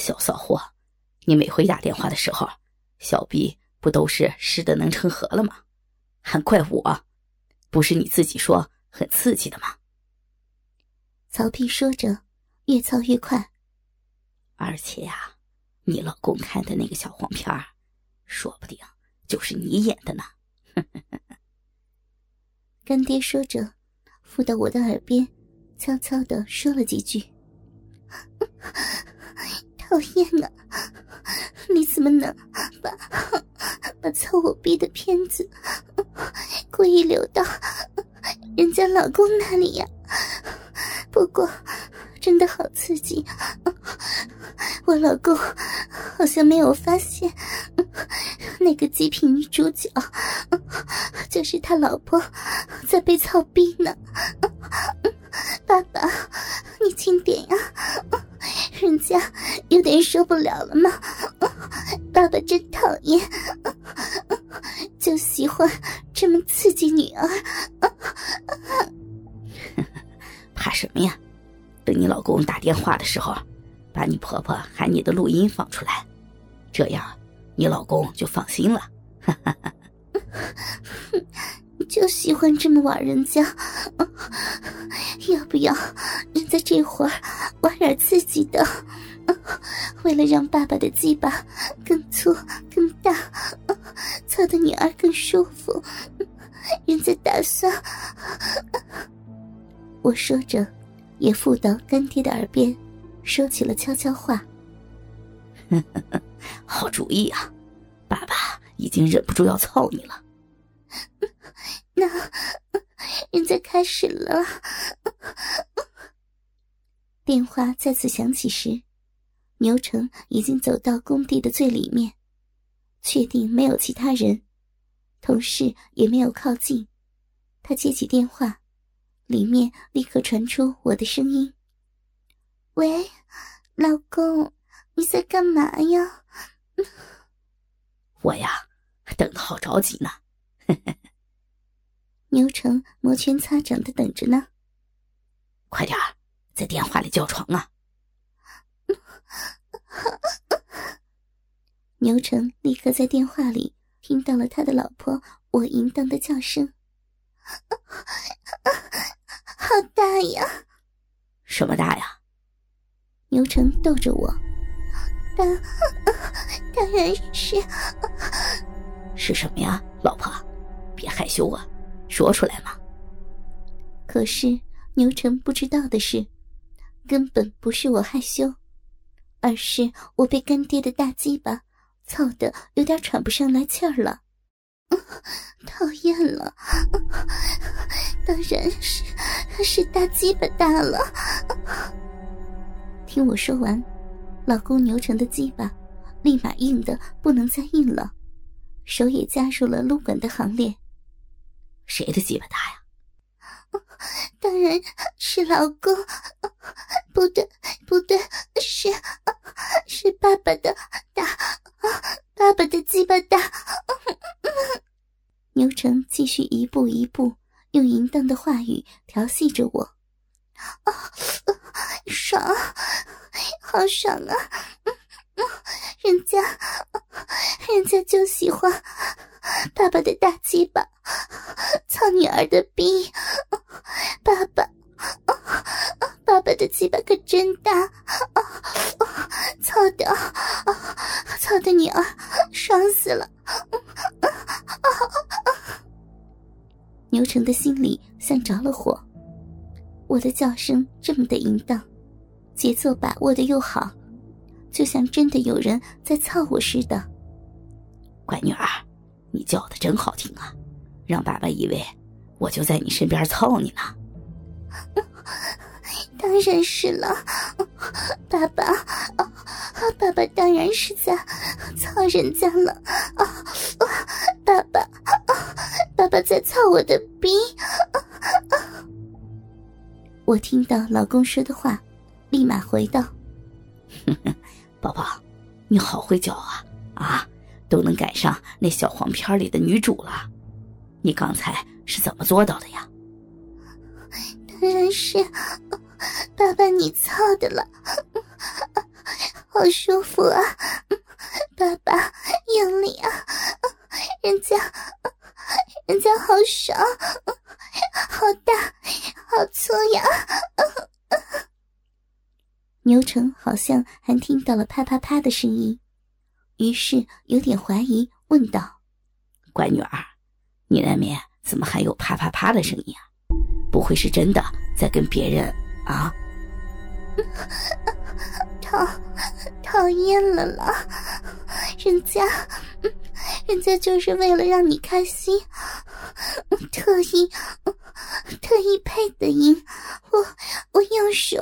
小骚货，你每回打电话的时候，小臂不都是湿的能成河了吗？还怪我？不是你自己说很刺激的吗？曹丕说着，越操越快。而且呀，你老公看的那个小黄片儿，说不定就是你演的呢。干爹说着，附到我的耳边，悄悄的说了几句。讨厌啊！你怎么能把把操我逼的片子故意留到人家老公那里呀？不过真的好刺激，我老公好像没有发现那个极品女主角就是他老婆在被操逼呢。爸爸，你轻点呀！人家有点受不了了吗？爸爸真讨厌，就喜欢这么刺激女儿。怕什么呀？等你老公打电话的时候，把你婆婆喊你的录音放出来，这样你老公就放心了。就喜欢这么玩人家，要不要人在这会儿玩点刺激的？为了让爸爸的鸡巴更粗更大，操的女儿更舒服，人家打算……我说着，也附到干爹的耳边，说起了悄悄话。好主意啊，爸爸已经忍不住要操你了。那，人家开始了。电话再次响起时，牛成已经走到工地的最里面，确定没有其他人，同事也没有靠近。他接起电话，里面立刻传出我的声音：“喂，老公，你在干嘛呀？”“ 我呀，等的好着急呢。”牛成摩拳擦掌的等着呢。快点儿，在电话里叫床啊！牛成立刻在电话里听到了他的老婆我淫荡的叫声，好大呀！什么大呀？牛成逗着我，当当然是是什么呀，老婆，别害羞啊！说出来嘛！可是牛成不知道的是，根本不是我害羞，而是我被干爹的大鸡巴操的有点喘不上来气儿了。讨厌了，当然是是大鸡巴大了。听我说完，老公牛成的鸡巴立马硬的不能再硬了，手也加入了撸管的行列。谁的鸡巴大呀？当然是老公，不对，不对，是是爸爸的大，爸爸的鸡巴大。牛成继续一步一步用淫荡的话语调戏着我，啊，爽，好爽啊！人家，人家就喜欢爸爸的大鸡巴。操女儿的逼，爸爸，爸爸的鸡巴可真大，操的，操的女儿爽死了。牛成的心里像着了火，我的叫声这么的淫荡，节奏把握的又好，就像真的有人在操我似的。乖女儿，你叫的真好听啊！让爸爸以为我就在你身边操你呢，当然是了，爸爸，爸爸当然是在操人家了，啊，爸在操我的逼。我听到老公说的话，立马回道：“宝宝，你好会叫啊啊，都能赶上那小黄片里的女主了。”你刚才是怎么做到的呀？当然是爸爸你操的了，好舒服啊！爸爸用力啊！人家，人家好爽，好大，好粗呀！牛成好像还听到了啪啪啪的声音，于是有点怀疑，问道：“乖女儿，你那边怎么还有啪啪啪的声音啊？不会是真的在跟别人啊？”讨讨厌了啦！人家，人家就是为了让你开心，特意特意配的音，我我用手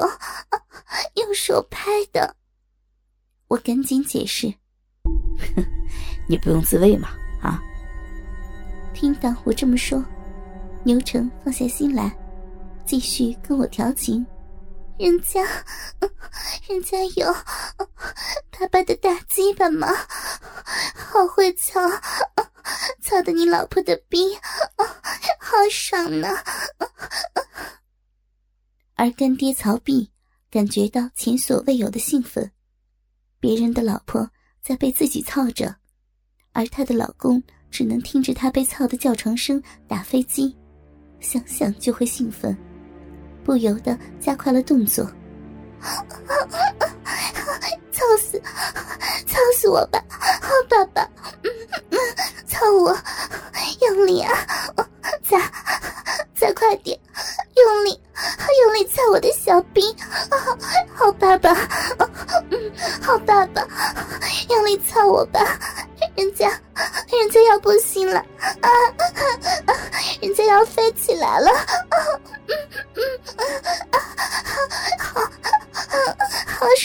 用手拍的。我赶紧解释：“ 你不用自慰嘛，啊？”听到我这么说，牛成放下心来，继续跟我调情。人家，人家有爸爸的大鸡巴吗？好会操，操的你老婆的逼，好爽呢！而干爹曹碧感觉到前所未有的兴奋，别人的老婆在被自己操着，而她的老公只能听着她被操的叫床声打飞机，想想就会兴奋。不由得加快了动作，操死，操死我吧，好爸爸，操我，用力啊，再再快点，用力，用力操我的小兵，好爸爸，嗯好爸爸，用力操我吧，人家，人家要不行了，啊，人家要飞起来了。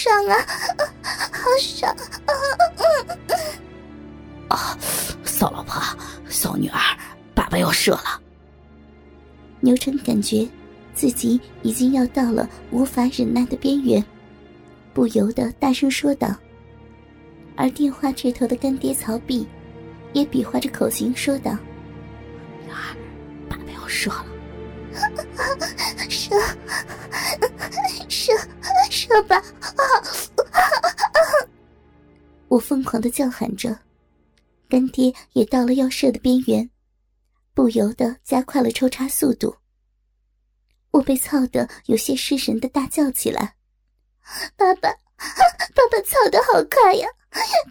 爽啊，好爽！啊，骚老婆，骚女儿，爸爸要射了。牛成感觉自己已经要到了无法忍耐的边缘，不由得大声说道。而电话这头的干爹曹碧也比划着口型说道：“女儿，爸爸要射了，射，射，射吧！”啊我疯狂的叫喊着，干爹也到了要射的边缘，不由得加快了抽插速度。我被操得有些失神的大叫起来：“爸爸，爸爸操的好快呀！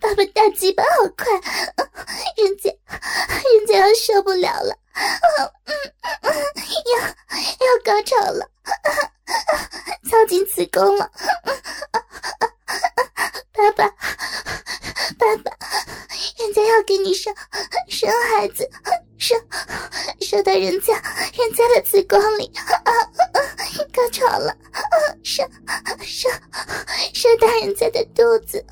爸爸大鸡巴好快，人家，人家要受不了了，要要高潮了，子宫了，爸爸。”爸爸，人家要给你生生孩子，生生到人家人家的子宫里，高潮了，生生生到人家的肚子，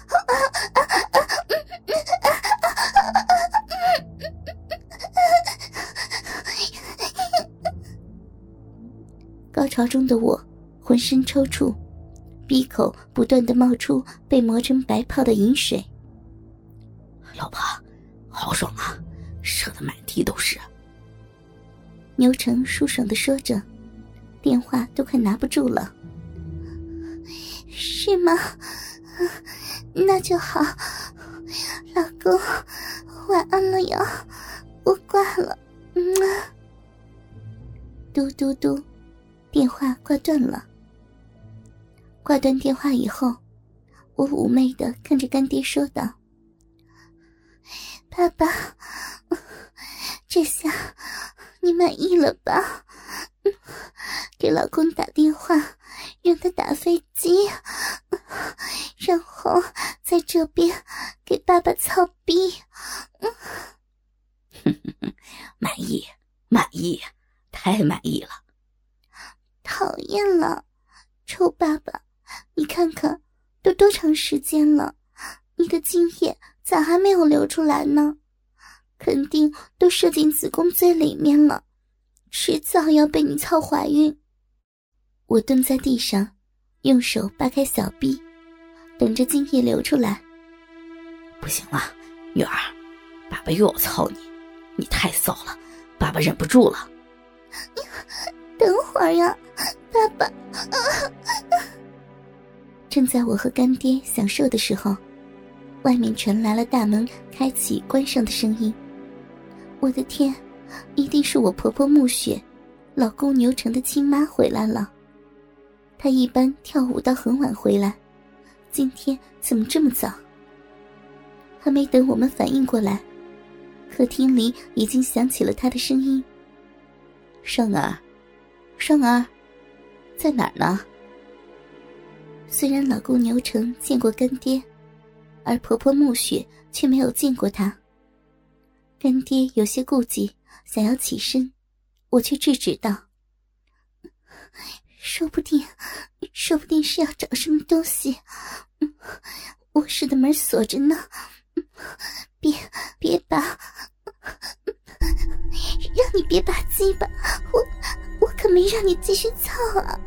高潮中的我浑身抽搐，鼻口不断的冒出被磨成白泡的饮水。老婆，好爽啊，射的满地都是。牛成舒爽的说着，电话都快拿不住了。是吗？那就好，老公，晚安了哟，我挂了。嘟嘟嘟，电话挂断了。挂断电话以后，我妩媚的看着干爹说道。爸爸，这下你满意了吧？给老公打电话，让他打飞机，然后在这边给爸爸操逼。满意，满意，太满意了。讨厌了，臭爸爸！你看看，都多长时间了，你的精液。咋还没有流出来呢？肯定都射进子宫最里面了，迟早要被你操怀孕。我蹲在地上，用手扒开小臂，等着精液流出来。不行了，女儿，爸爸又要操你，你太骚了，爸爸忍不住了。等会儿呀，爸爸。正在我和干爹享受的时候，外面传来了大门开启、关上的声音。我的天，一定是我婆婆暮雪，老公牛成的亲妈回来了。她一般跳舞到很晚回来，今天怎么这么早？还没等我们反应过来，客厅里已经响起了她的声音：“双儿，双儿，在哪儿呢？”虽然老公牛成见过干爹，而婆婆暮雪却没有见过他。干爹有些顾忌，想要起身，我却制止道：“说不定，说不定是要找什么东西。卧室的门锁着呢，别别拔，让你别拔鸡巴，我我可没让你继续操啊！”